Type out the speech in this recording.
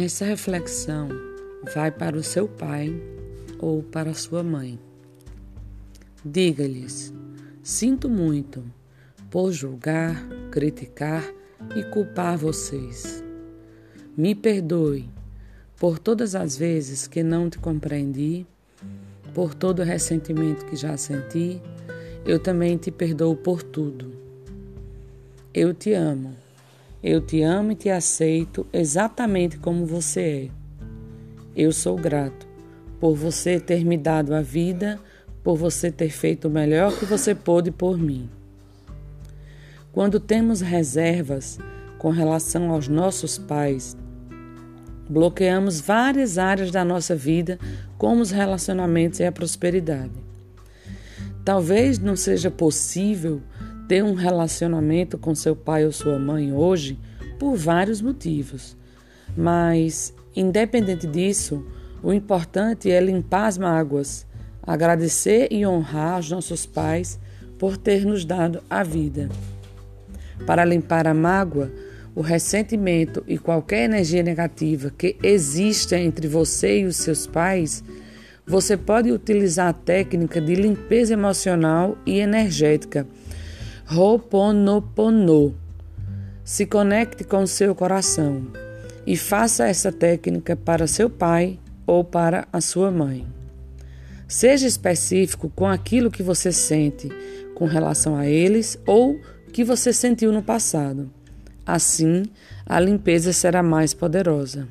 Essa reflexão vai para o seu pai ou para sua mãe. Diga-lhes: Sinto muito por julgar, criticar e culpar vocês. Me perdoe por todas as vezes que não te compreendi, por todo o ressentimento que já senti. Eu também te perdoo por tudo. Eu te amo. Eu te amo e te aceito exatamente como você é. Eu sou grato por você ter me dado a vida, por você ter feito o melhor que você pôde por mim. Quando temos reservas com relação aos nossos pais, bloqueamos várias áreas da nossa vida, como os relacionamentos e a prosperidade. Talvez não seja possível ter um relacionamento com seu pai ou sua mãe hoje por vários motivos, mas, independente disso, o importante é limpar as mágoas, agradecer e honrar os nossos pais por ter nos dado a vida. Para limpar a mágoa, o ressentimento e qualquer energia negativa que exista entre você e os seus pais, você pode utilizar a técnica de limpeza emocional e energética Ho'oponopono. Se conecte com seu coração e faça essa técnica para seu pai ou para a sua mãe. Seja específico com aquilo que você sente com relação a eles ou que você sentiu no passado. Assim, a limpeza será mais poderosa.